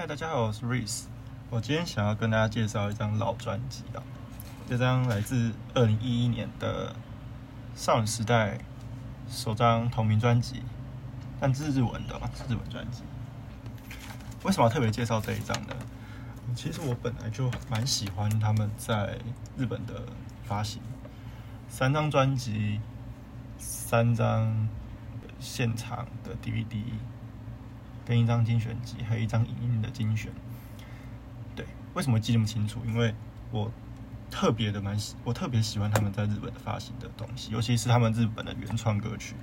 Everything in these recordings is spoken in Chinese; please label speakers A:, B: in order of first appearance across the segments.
A: 嗨，大家好，我是 Reese。我今天想要跟大家介绍一张老专辑啊，这张来自二零一一年的少女时代首张同名专辑，但这是日文的嘛，是日文专辑。为什么要特别介绍这一张呢？其实我本来就蛮喜欢他们在日本的发行，三张专辑，三张现场的 DVD。跟一张精选集，还有一张影音的精选。对，为什么记这么清楚？因为我特别的蛮喜，我特别喜欢他们在日本的发行的东西，尤其是他们日本的原创歌曲。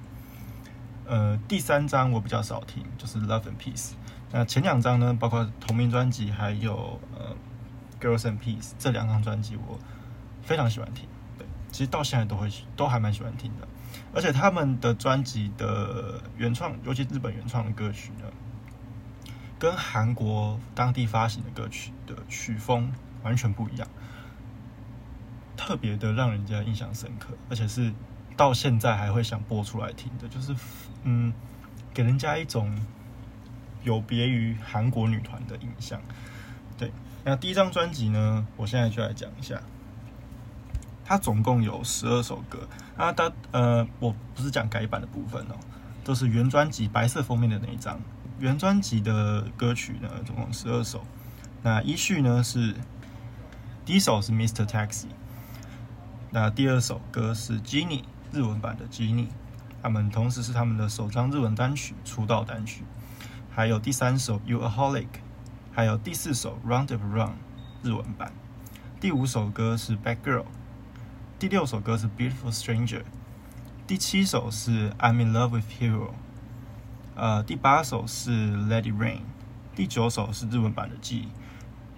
A: 呃，第三张我比较少听，就是《Love and Peace》。那前两张呢，包括同名专辑，还有呃《Girls and Peace》这两张专辑，我非常喜欢听。对，其实到现在都会都还蛮喜欢听的。而且他们的专辑的原创，尤其日本原创的歌曲呢。跟韩国当地发行的歌曲的曲风完全不一样，特别的让人家印象深刻，而且是到现在还会想播出来听的，就是嗯，给人家一种有别于韩国女团的印象。对，那第一张专辑呢，我现在就来讲一下，它总共有十二首歌，啊，它呃，我不是讲改版的部分哦，都是原专辑白色封面的那一张。原专辑的歌曲呢，总共十二首。那依序呢是，第一首是 Mister Taxi，那第二首歌是 Genie 日文版的 Genie，他们同时是他们的首张日文单曲出道单曲。还有第三首 You a Holic，还有第四首 Round of Round 日文版。第五首歌是 Bad Girl，第六首歌是 Beautiful Stranger，第七首是 I'm in Love with Hero。呃，第八首是《Let It Rain》，第九首是日文版的《G》，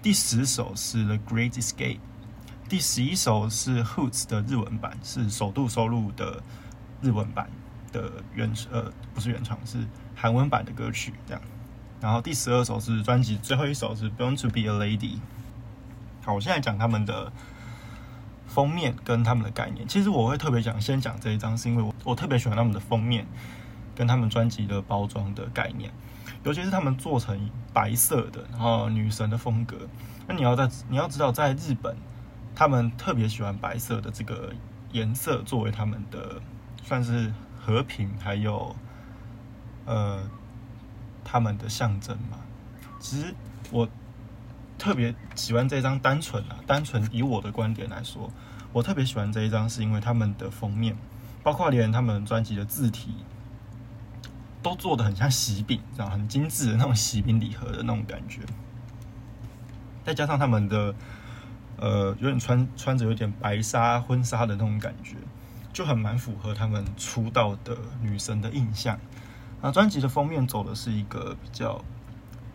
A: 第十首是《The Great Escape》，第十一首是 Hoots 的日文版，是首度收录的日文版的原呃不是原唱，是韩文版的歌曲这样。然后第十二首是专辑最后一首是《Born to Be a Lady》。好，我现在讲他们的封面跟他们的概念。其实我会特别讲先讲这一张，是因为我我特别喜欢他们的封面。跟他们专辑的包装的概念，尤其是他们做成白色的，然后女神的风格。那你要在你要知道，在日本，他们特别喜欢白色的这个颜色作为他们的算是和平，还有呃他们的象征嘛。其实我特别喜欢这张单纯啊，单纯以我的观点来说，我特别喜欢这一张，是因为他们的封面，包括连他们专辑的字体。都做的很像喜饼，这样很精致的那种喜饼礼盒的那种感觉，再加上他们的呃有点穿穿着有点白纱婚纱的那种感觉，就很蛮符合他们出道的女神的印象。那专辑的封面走的是一个比较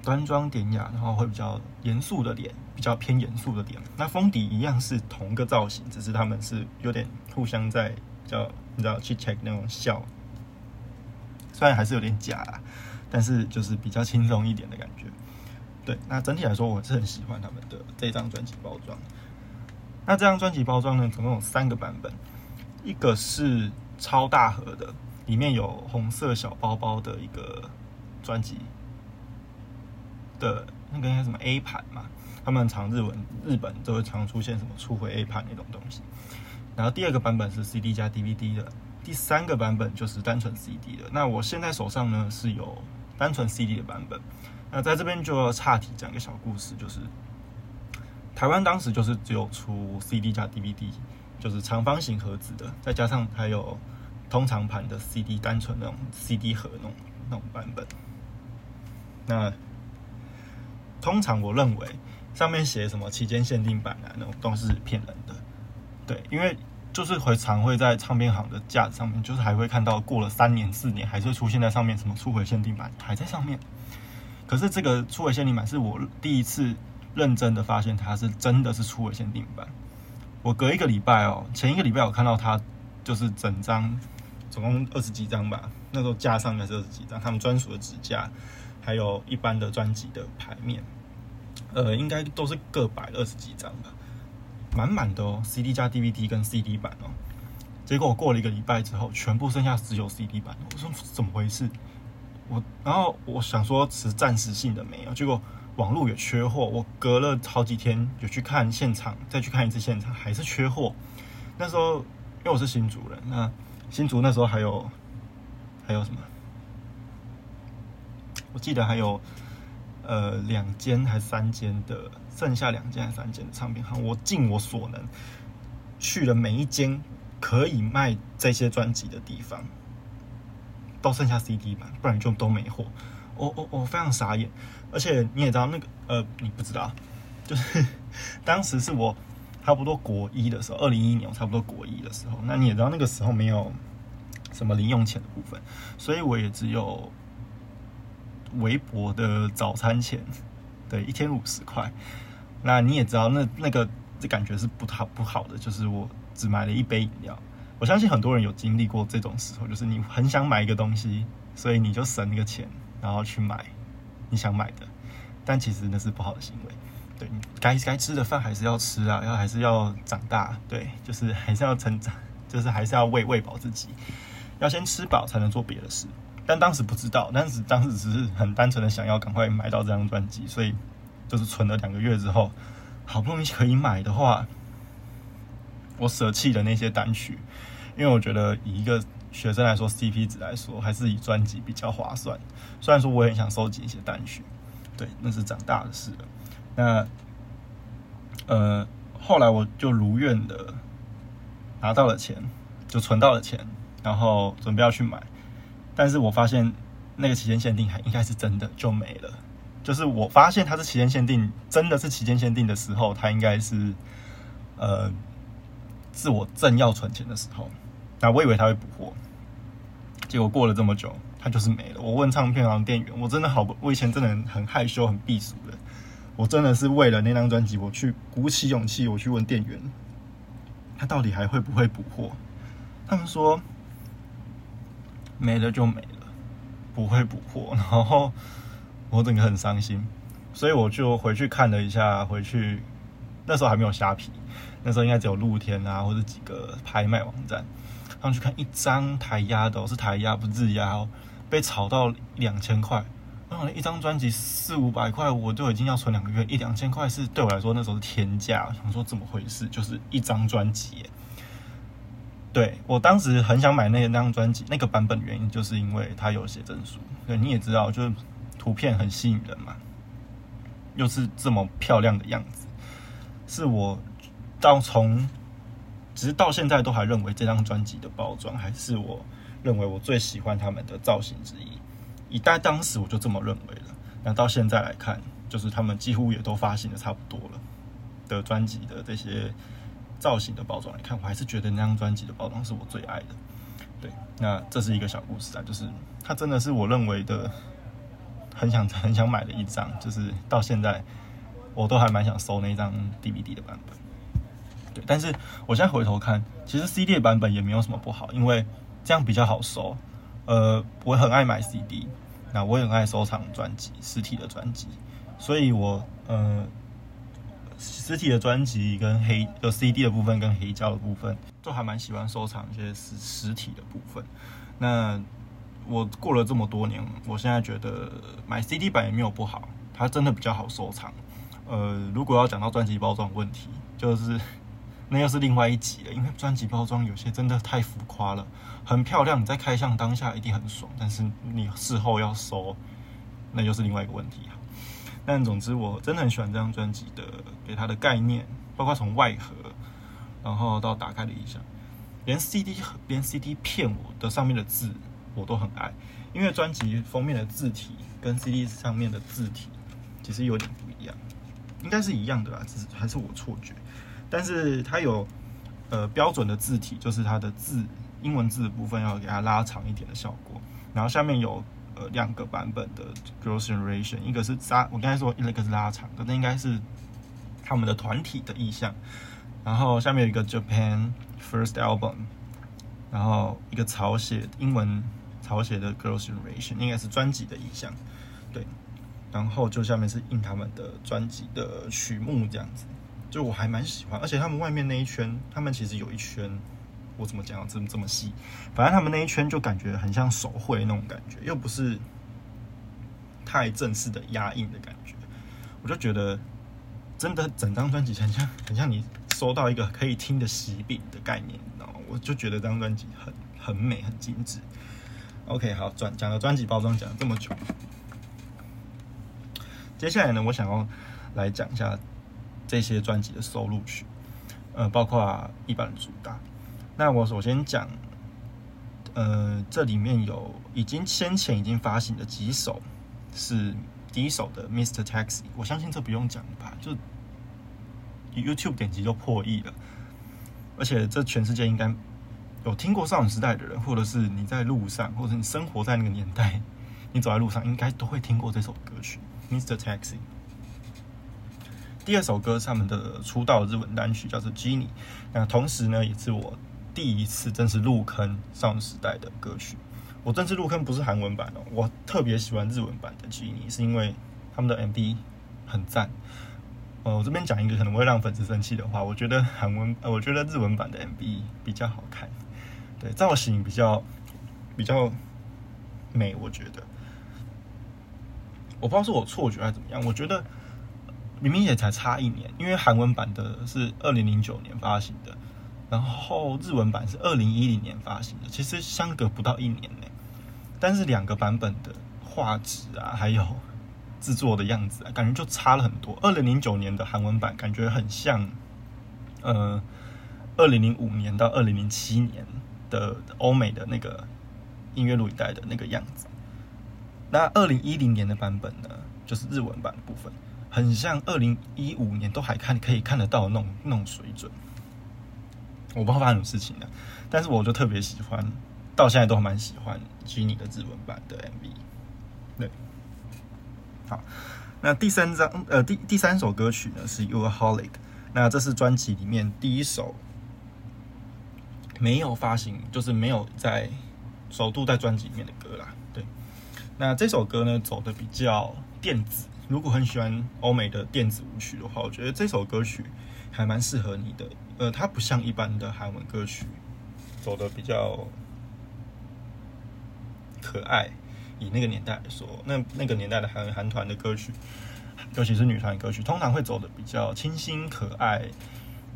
A: 端庄典雅，然后会比较严肃的脸，比较偏严肃的脸。那封底一样是同个造型，只是他们是有点互相在叫你知道去 check 那种笑。虽然还是有点假，但是就是比较轻松一点的感觉。对，那整体来说我是很喜欢他们的这张专辑包装。那这张专辑包装呢，总共有三个版本，一个是超大盒的，里面有红色小包包的一个专辑的那个叫什么 A 盘嘛，他们常日文日本都会常出现什么初回 A 盘那种东西。然后第二个版本是 CD 加 DVD 的。第三个版本就是单纯 CD 的。那我现在手上呢是有单纯 CD 的版本。那在这边就要岔题讲一个小故事，就是台湾当时就是只有出 CD 加 DVD，就是长方形盒子的，再加上还有通常盘的 CD 单纯那种 CD 盒那种那种版本。那通常我认为上面写什么期间限定版啊那种都是骗人的。对，因为。就是会常会在唱片行的架子上面，就是还会看到过了三年四年，还是会出现在上面，什么初回限定版还在上面。可是这个初回限定版是我第一次认真的发现它是真的是初回限定版。我隔一个礼拜哦，前一个礼拜我看到它就是整张，总共二十几张吧，那时候架上面是二十几张，他们专属的纸架，还有一般的专辑的牌面，呃，应该都是各摆二十几张吧。满满的哦，CD 加 DVD 跟 CD 版哦，结果我过了一个礼拜之后，全部剩下只有 CD 版。我说怎么回事？我然后我想说是暂时性的没有，结果网络也缺货，我隔了好几天有去看现场，再去看一次现场，还是缺货。那时候因为我是新主人，那新竹那时候还有还有什么？我记得还有呃两间还是三间的，剩下两间三间的唱片行，我尽我所能去了每一间可以卖这些专辑的地方，都剩下 CD 版，不然就都没货。我我我非常傻眼，而且你也知道那个呃，你不知道，就是 当时是我差不多国一的时候，二零一一年我差不多国一的时候，那你也知道那个时候没有什么零用钱的部分，所以我也只有微薄的早餐钱，对，一天五十块。那你也知道，那那个这感觉是不好不好的，就是我只买了一杯饮料。我相信很多人有经历过这种时候，就是你很想买一个东西，所以你就省那个钱。然后去买你想买的，但其实那是不好的行为。对，该该吃的饭还是要吃啊，要还是要长大。对，就是还是要成长，就是还是要喂喂饱自己，要先吃饱才能做别的事。但当时不知道，当时当时只是很单纯的想要赶快买到这张专辑，所以就是存了两个月之后，好不容易可以买的话，我舍弃了那些单曲，因为我觉得以一个。学生来说，CP 值来说，还是以专辑比较划算。虽然说我也很想收集一些单曲，对，那是长大的事了。那呃，后来我就如愿的拿到了钱，就存到了钱，然后准备要去买。但是我发现那个期间限定还应该是真的就没了。就是我发现它是期间限定，真的是期间限定的时候，它应该是呃，是我正要存钱的时候。那我以为他会补货。结果过了这么久，它就是没了。我问唱片行店员，我真的好，我以前真的很害羞、很避俗的。我真的是为了那张专辑，我去鼓起勇气，我去问店员，他到底还会不会补货？他们说没了就没了，不会补货。然后我整个很伤心，所以我就回去看了一下，回去那时候还没有虾皮，那时候应该只有露天啊，或者几个拍卖网站。上去看一张台压的，是台压不日压，被炒到两千块。那一张专辑四五百块，我就已经要存两个月，一两千块是对我来说那时候是天价。想说怎么回事？就是一张专辑。对我当时很想买那那张专辑那个版本，原因就是因为它有写真书。对，你也知道，就是图片很吸引人嘛，又是这么漂亮的样子，是我到从。直到现在都还认为这张专辑的包装还是我认为我最喜欢他们的造型之一。以在当时我就这么认为了。那到现在来看，就是他们几乎也都发行的差不多了的专辑的这些造型的包装来看，我还是觉得那张专辑的包装是我最爱的。对，那这是一个小故事啊，就是它真的是我认为的很想很想买的一张，就是到现在我都还蛮想收那张 DVD 的版本。对，但是我现在回头看，其实 CD 的版本也没有什么不好，因为这样比较好收。呃，我很爱买 CD，那我也很爱收藏专辑，实体的专辑，所以我呃，实体的专辑跟黑有 CD 的部分跟黑胶的部分，都还蛮喜欢收藏一些实实体的部分。那我过了这么多年，我现在觉得买 CD 版也没有不好，它真的比较好收藏。呃，如果要讲到专辑包装问题，就是。那又是另外一集了，因为专辑包装有些真的太浮夸了，很漂亮，你在开箱当下一定很爽，但是你事后要收，那又是另外一个问题啊。但总之，我真的很喜欢这张专辑的，给它的概念，包括从外盒，然后到打开的意象，连 CD 连 CD 片我的上面的字我都很爱，因为专辑封面的字体跟 CD 上面的字体其实有点不一样，应该是一样的啦，只是还是我错觉。但是它有呃标准的字体，就是它的字英文字的部分要给它拉长一点的效果。然后下面有呃两个版本的 Girls Generation，一个是拉，我刚才说一个是拉长的，那应该是他们的团体的意向。然后下面有一个 Japan First Album，然后一个草写英文草写的 Girls Generation，应该是专辑的意向。对，然后就下面是印他们的专辑的曲目这样子。就我还蛮喜欢，而且他们外面那一圈，他们其实有一圈，我怎么讲这么这么细？反正他们那一圈就感觉很像手绘那种感觉，又不是太正式的压印的感觉。我就觉得真的整张专辑很像很像你收到一个可以听的喜饼的概念，你知道吗？我就觉得这张专辑很很美很精致。OK，好，转讲了专辑包装讲了这么久，接下来呢，我想要来讲一下这些专辑的收录曲，呃，包括一般主打。那我首先讲，呃，这里面有已经先前已经发行的几首，是第一首的《Mr. Taxi》，我相信这不用讲吧，就 YouTube 点击就破亿了，而且这全世界应该。有听过少女时代的人，或者是你在路上，或者你生活在那个年代，你走在路上应该都会听过这首歌曲《Mr. Taxi》。第二首歌是他们的出道日文单曲，叫做《Genie》。那同时呢，也是我第一次正式入坑少女时代的歌曲。我正式入坑不是韩文版哦，我特别喜欢日文版的《吉尼》，是因为他们的 MV 很赞。呃，我这边讲一个可能会让粉丝生气的话，我觉得韩文，呃，我觉得日文版的 MV 比较好看。对造型比较比较美，我觉得，我不知道是我错觉还是怎么样。我觉得明明也才差一年，因为韩文版的是二零零九年发行的，然后日文版是二零一零年发行的，其实相隔不到一年呢。但是两个版本的画质啊，还有制作的样子啊，感觉就差了很多。二零零九年的韩文版感觉很像，呃，二零零五年到二零零七年。的欧美的那个音乐录影带的那个样子，那二零一零年的版本呢，就是日文版的部分，很像二零一五年都还看可以看得到那种那种水准。我不知道发生什么事情了，但是我就特别喜欢，到现在都蛮喜欢 Jennie 的日文版的 MV。对，好，那第三张呃第第三首歌曲呢是 Your Holic，那这是专辑里面第一首。没有发行，就是没有在首度在专辑里面的歌啦。对，那这首歌呢，走的比较电子。如果很喜欢欧美的电子舞曲的话，我觉得这首歌曲还蛮适合你的。呃，它不像一般的韩文歌曲，走的比较可爱。以那个年代来说，那那个年代的韩韩团的歌曲，尤其是女团歌曲，通常会走的比较清新可爱。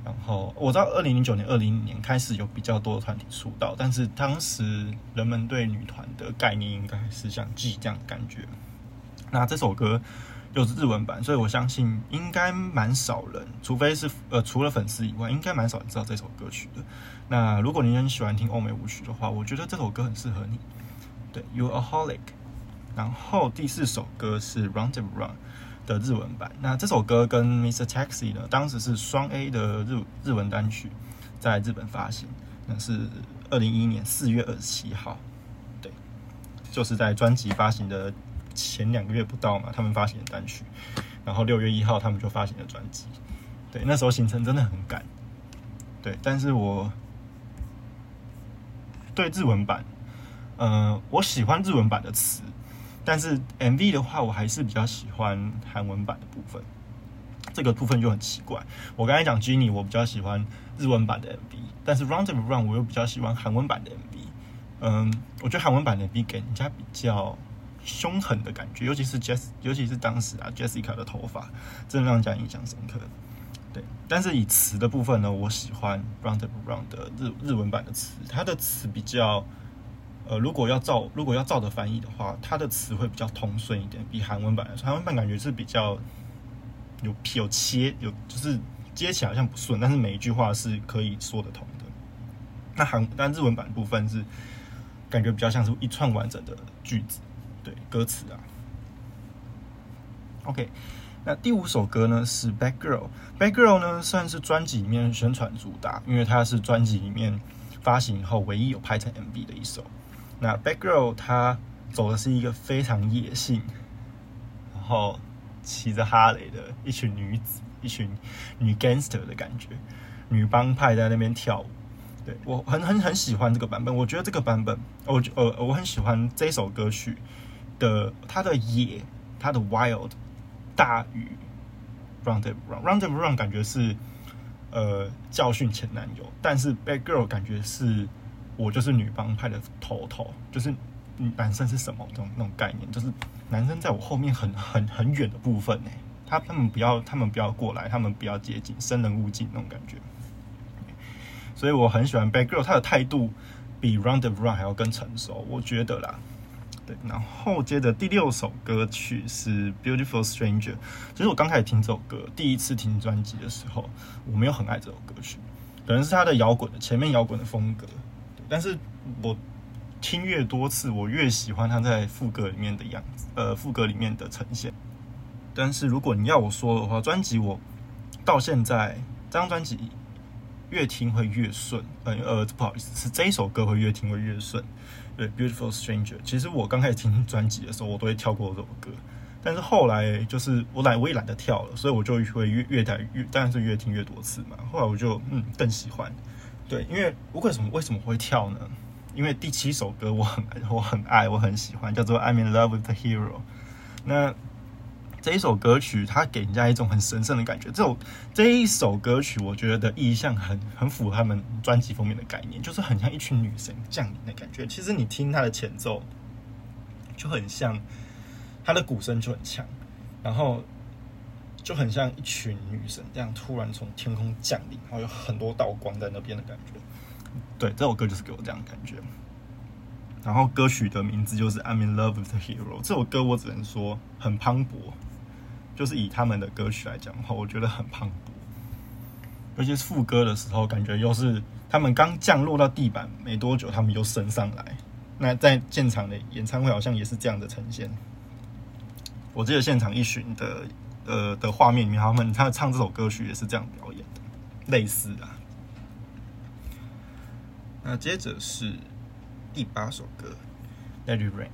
A: 然后我知道，二零零九年、二零年开始有比较多的团体出道，但是当时人们对女团的概念应该是像 G 这样的感觉。那这首歌又是日文版，所以我相信应该蛮少人，除非是呃除了粉丝以外，应该蛮少人知道这首歌曲的。那如果你很喜欢听欧美舞曲的话，我觉得这首歌很适合你。对，You a Holic。然后第四首歌是 Round and Round。的日文版，那这首歌跟 Mr. Taxi 呢，当时是双 A 的日日文单曲，在日本发行，那是二零一一年四月二十七号，对，就是在专辑发行的前两个月不到嘛，他们发行的单曲，然后六月一号他们就发行了专辑，对，那时候行程真的很赶，对，但是我对日文版，呃，我喜欢日文版的词。但是 MV 的话，我还是比较喜欢韩文版的部分。这个部分就很奇怪。我刚才讲 Jennie，我比较喜欢日文版的 MV，但是 Round and Round 我又比较喜欢韩文版的 MV。嗯，我觉得韩文版的 MV 给人家比较凶狠的感觉，尤其是 Jess，尤其是当时啊 Jessica 的头发，真的让人家印象深刻。对，但是以词的部分呢，我喜欢 Round and Round 的日日文版的词，它的词比较。呃，如果要照如果要照着翻译的话，它的词会比较通顺一点，比韩文版来说，韩文版感觉是比较有有切有就是接起来好像不顺，但是每一句话是可以说得通的。那韩但日文版部分是感觉比较像是一串完整的句子，对歌词啊。OK，那第五首歌呢是《Bad Girl》，《Bad Girl》呢算是专辑里面宣传主打，因为它是专辑里面发行后唯一有拍成 MV 的一首。那《Bad Girl》它走的是一个非常野性，然后骑着哈雷的一群女子，一群女 gangster 的感觉，女帮派在那边跳舞。对我很很很喜欢这个版本，我觉得这个版本，我呃我很喜欢这首歌曲的它的野，它的 wild 大于 Round and Round，Round and Round 感觉是呃教训前男友，但是《Bad Girl》感觉是。我就是女帮派的头头，就是男生是什么这种那种概念，就是男生在我后面很很很远的部分呢，他他们不要他们不要过来，他们不要接近，生人勿近那种感觉。所以我很喜欢 Bad Girl，他的态度比 Round of Run 还要更成熟，我觉得啦。对，然后接着第六首歌曲是 Beautiful Stranger。其实我刚开始听这首歌，第一次听专辑的时候，我没有很爱这首歌曲，可能是他的摇滚的前面摇滚的风格。但是我听越多次，我越喜欢他在副歌里面的样子，呃，副歌里面的呈现。但是如果你要我说的话，专辑我到现在这张专辑。越听会越顺，呃呃，不好意思，是这一首歌会越听会越顺。对，Beautiful Stranger，其实我刚开始听专辑的时候，我都会跳过这首歌，但是后来就是我懒，我也懒得跳了，所以我就会越越听越，当然是越听越多次嘛。后来我就嗯更喜欢，对，因为为什么为什么会跳呢？因为第七首歌我很我很爱，我很喜欢，叫做 I'm in love with the hero。那这一首歌曲，它给人家一种很神圣的感觉。这首这一首歌曲，我觉得的意象很很符合他们专辑封面的概念，就是很像一群女神降临的感觉。其实你听它的前奏，就很像它的鼓声就很强，然后就很像一群女神这样突然从天空降临，然后有很多道光在那边的感觉。对，这首歌就是给我这样的感觉。然后歌曲的名字就是《I'm in Love with the Hero》。这首歌我只能说很磅礴。就是以他们的歌曲来讲的话，我觉得很磅礴，尤其是副歌的时候，感觉又是他们刚降落到地板没多久，他们又升上来。那在现场的演唱会好像也是这样的呈现。我记得现场一巡的呃的画面里面，他们他唱这首歌曲也是这样表演的，类似的。那接着是第八首歌《Let It Rain》。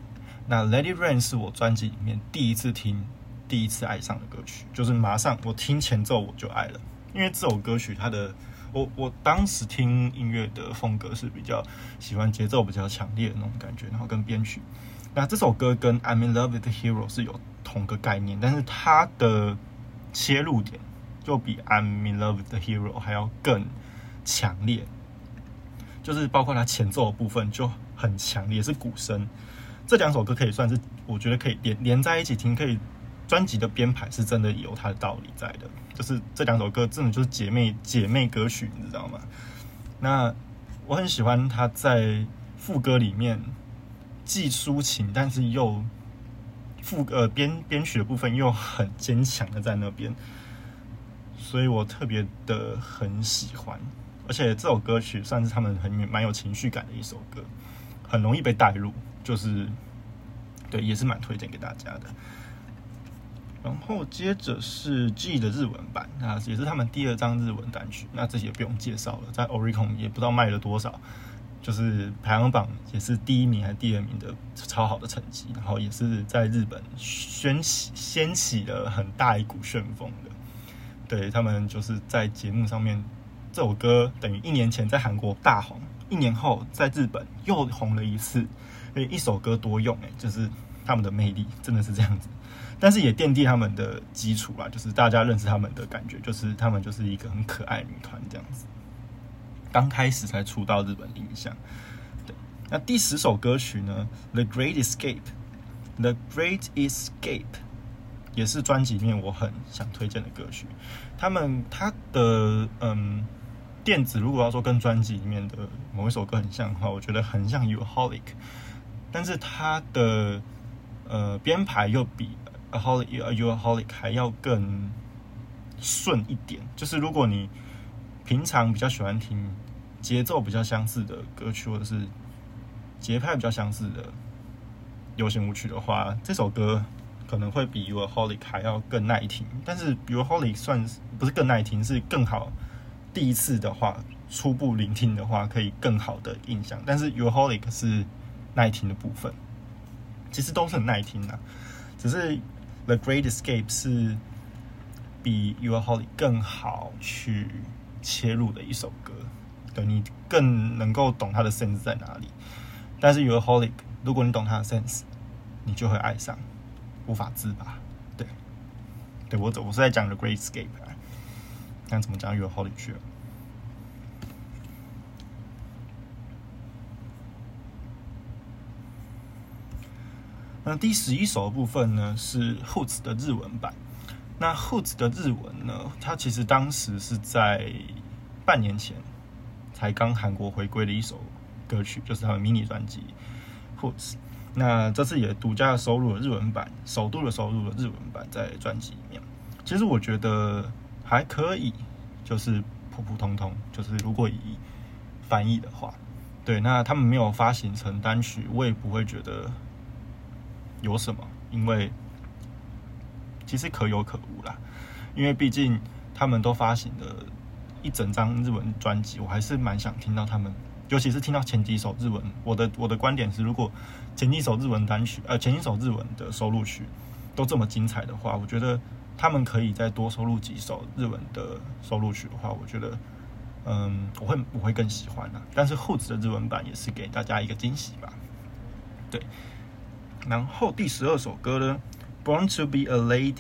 A: 那《Let It Rain》是我专辑里面第一次听。第一次爱上的歌曲，就是马上我听前奏我就爱了，因为这首歌曲它的我我当时听音乐的风格是比较喜欢节奏比较强烈的那种感觉，然后跟编曲。那这首歌跟《I'm in Love with the Hero》是有同个概念，但是它的切入点就比《I'm in Love with the Hero》还要更强烈，就是包括它前奏的部分就很强烈，是鼓声。这两首歌可以算是我觉得可以连连在一起听，可以。专辑的编排是真的有它的道理在的，就是这两首歌真的就是姐妹姐妹歌曲，你知道吗？那我很喜欢他在副歌里面既抒情，但是又副呃编编曲的部分又很坚强的在那边，所以我特别的很喜欢。而且这首歌曲算是他们很蛮有情绪感的一首歌，很容易被带入，就是对，也是蛮推荐给大家的。然后接着是 G 的日文版，那也是他们第二张日文单曲，那这些不用介绍了，在 Oricon 也不知道卖了多少，就是排行榜也是第一名还是第二名的超好的成绩，然后也是在日本掀起掀起了很大一股旋风的，对他们就是在节目上面，这首歌等于一年前在韩国大红，一年后在日本又红了一次，所以一首歌多用哎，就是他们的魅力真的是这样子。但是也奠定他们的基础啦，就是大家认识他们的感觉，就是他们就是一个很可爱女团这样子。刚开始才出道日本印象。对，那第十首歌曲呢，《The Great Escape》，《The Great Escape》也是专辑里面我很想推荐的歌曲。他们他的嗯电子，如果要说跟专辑里面的某一首歌很像的话，我觉得很像《You Holic》，但是他的呃编排又比。a holic, you a holic 还要更顺一点。就是如果你平常比较喜欢听节奏比较相似的歌曲，或者是节拍比较相似的流行舞曲的话，这首歌可能会比 you a holic 还要更耐听。但是 you a holic 算不是更耐听，是更好。第一次的话，初步聆听的话，可以更好的印象。但是 you a holic 是耐听的部分，其实都是很耐听的，只是。The Great Escape 是比 You Are Holy 更好去切入的一首歌，对你更能够懂它的 sense 在哪里。但是 You Are Holy 如果你懂它的 sense，你就会爱上，无法自拔。对，对我我是在讲 The Great Escape，看怎么讲 You Are Holly 去了。那第十一首的部分呢，是 Hoots 的日文版。那 Hoods 的日文呢？它其实当时是在半年前才刚韩国回归的一首歌曲，就是他们迷你专辑 Hoods。那这次也独家收录了日文版，首度的收录了日文版在专辑里面。其实我觉得还可以，就是普普通通。就是如果以翻译的话，对，那他们没有发行成单曲，我也不会觉得有什么，因为其实可有可无啦。因为毕竟他们都发行了一整张日文专辑，我还是蛮想听到他们。尤其是听到前几首日文，我的我的观点是，如果前几首日文单曲，呃，前几首日文的收录曲都这么精彩的话，我觉得他们可以再多收录几首日文的收录曲的话，我觉得，嗯，我会我会更喜欢的。但是后置的日文版也是给大家一个惊喜吧。对，然后第十二首歌呢，《Born to Be a Lady》，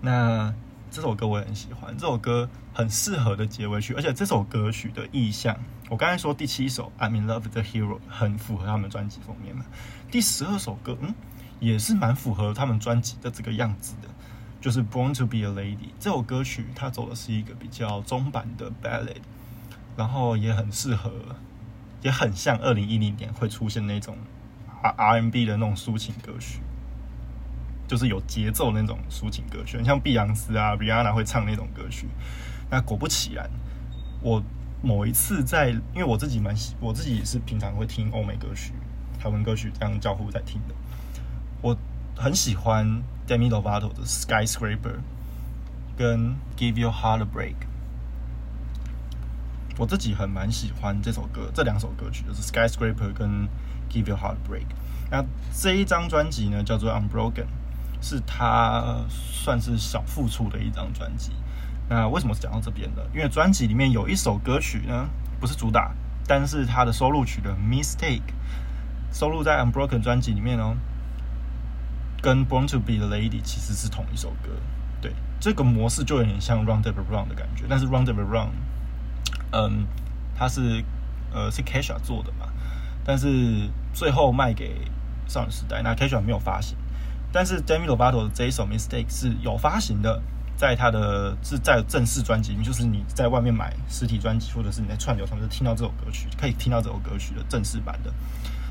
A: 那这首歌我也很喜欢，这首歌很适合的结尾曲，而且这首歌曲的意象。我刚才说第七首《I'm in Love the Hero》很符合他们专辑封面嘛？第十二首歌，嗯，也是蛮符合他们专辑的这个样子的，就是《Born to Be a Lady》这首歌曲，它走的是一个比较中版的 ballad，然后也很适合，也很像二零一零年会出现那种 R R N B 的那种抒情歌曲，就是有节奏那种抒情歌曲，像碧昂斯啊、Rihanna 会唱那种歌曲。那果不其然，我。某一次在，因为我自己蛮喜，我自己也是平常会听欧美歌曲、台湾歌曲这样交互在听的。我很喜欢 Demi Lovato 的 Skyscraper 跟 Give Your Heart a Break。我自己很蛮喜欢这首歌，这两首歌曲就是 Skyscraper 跟 Give Your heartbreak。那这一张专辑呢叫做 Unbroken，是他算是小付出的一张专辑。那为什么讲到这边的？因为专辑里面有一首歌曲呢，不是主打，但是它的收录曲的《Mistake》收录在《Unbroken》专辑里面哦，跟《Born to Be the Lady》其实是同一首歌。对，这个模式就有点像《Run Devil Run》的感觉，但是《Run Devil Run》嗯，它是呃是 Kesha 做的嘛，但是最后卖给少女时代，那 Kesha 没有发行，但是 Demi Lovato 的这一首《Mistake》是有发行的。在他的是在正式专辑，就是你在外面买实体专辑，或者是你在串流上面听到这首歌曲，可以听到这首歌曲的正式版的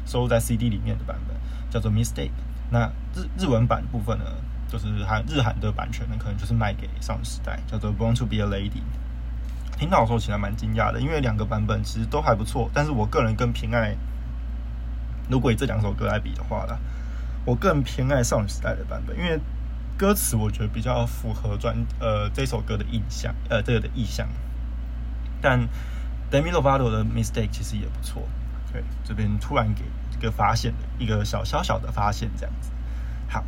A: 收录在 CD 里面的版本，叫做《Mistake》。那日日文版部分呢，就是韩日韩的版权呢，可能就是卖给少女时代，叫做《Born to Be a Lady》。听到的时候其实蛮惊讶的，因为两个版本其实都还不错，但是我个人更偏爱，如果以这两首歌来比的话啦，我更偏爱少女时代的版本，因为。歌词我觉得比较符合专呃这首歌的印象，呃这个的意象。但 Demi Lovato 的 Mistake 其实也不错，对，这边突然给一个发现的一个小小小的发现这样子。好，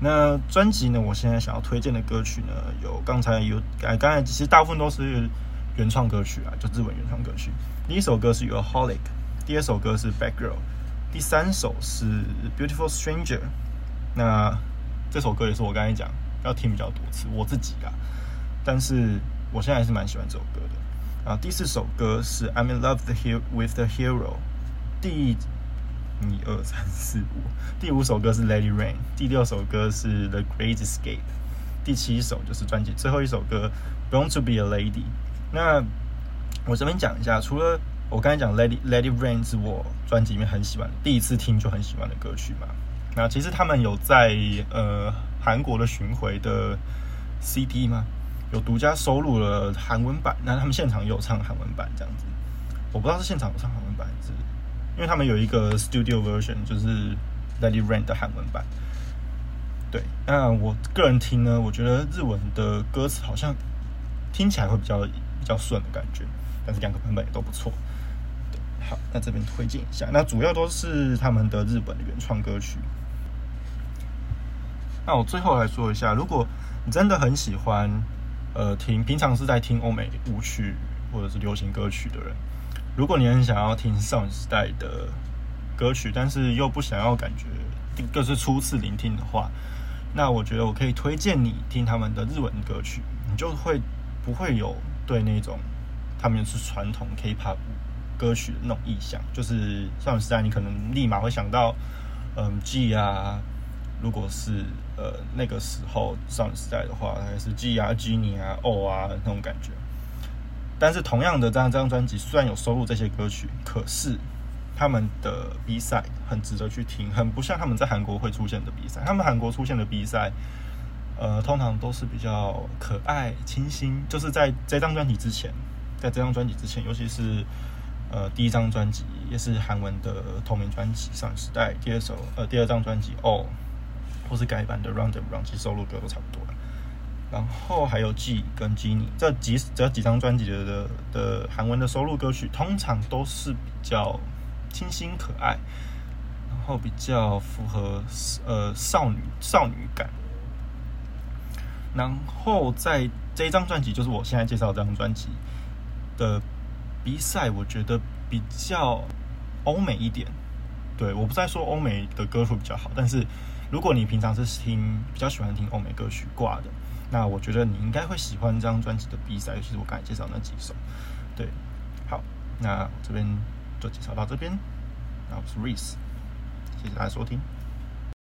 A: 那专辑呢，我现在想要推荐的歌曲呢，有刚才有刚刚才其实大部分都是原创歌曲啊，就日文原创歌曲。第一首歌是 Your Holic，第二首歌是 Bad Girl，第三首是 Beautiful Stranger。那这首歌也是我刚才讲要听比较多次，我自己啊，但是我现在还是蛮喜欢这首歌的。啊，第四首歌是《I'm in Love with the Hero》，第一二三四五，第五首歌是《Lady Rain》，第六首歌是《The Great Escape》，第七首就是专辑最后一首歌《Born to Be a Lady》。那我这边讲一下，除了我刚才讲《Let It Let It Rain》是我专辑里面很喜欢，第一次听就很喜欢的歌曲嘛。那其实他们有在呃韩国的巡回的 CD 吗？有独家收录了韩文版。那他们现场有唱韩文版这样子，我不知道是现场有唱韩文版还是，因为他们有一个 Studio Version，就是 Let It Rain 的韩文版。对，那我个人听呢，我觉得日文的歌词好像听起来会比较比较顺的感觉，但是两个版本也都不错。好，那这边推荐一下，那主要都是他们的日本的原创歌曲。那我最后来说一下，如果你真的很喜欢，呃，听平常是在听欧美舞曲或者是流行歌曲的人，如果你很想要听少女时代的歌曲，但是又不想要感觉就是初次聆听的话，那我觉得我可以推荐你听他们的日文歌曲，你就会不会有对那种他们是传统 K-pop 歌曲的那种意象，就是少女时代，你可能立马会想到，嗯，G 啊。如果是呃那个时候少女时代的话，大概是 G 啊、G 你啊、O 啊那种感觉。但是同样的，这张这张专辑虽然有收录这些歌曲，可是他们的 B 赛很值得去听，很不像他们在韩国会出现的比赛。他们韩国出现的比赛，呃，通常都是比较可爱、清新。就是在这张专辑之前，在这张专辑之前，尤其是呃第一张专辑也是韩文的同名专辑《上时代》，第二首呃第二张专辑《哦》，或是改版的《Round and Round》，其实收录歌都差不多。然后还有 G 跟 Jennie 这几这几张专辑的的的韩文的收录歌曲，通常都是比较清新可爱，然后比较符合呃少女少女感。然后在这一张专辑，就是我现在介绍这张专辑的比赛，我觉得比较欧美一点。对，我不在说欧美的歌曲比较好，但是如果你平常是听比较喜欢听欧美歌曲挂的。那我觉得你应该会喜欢这张专辑的比赛，尤其是我刚才介绍那几首。对，好，那这边就介绍到这边。那我是 Reese，谢谢大家收听。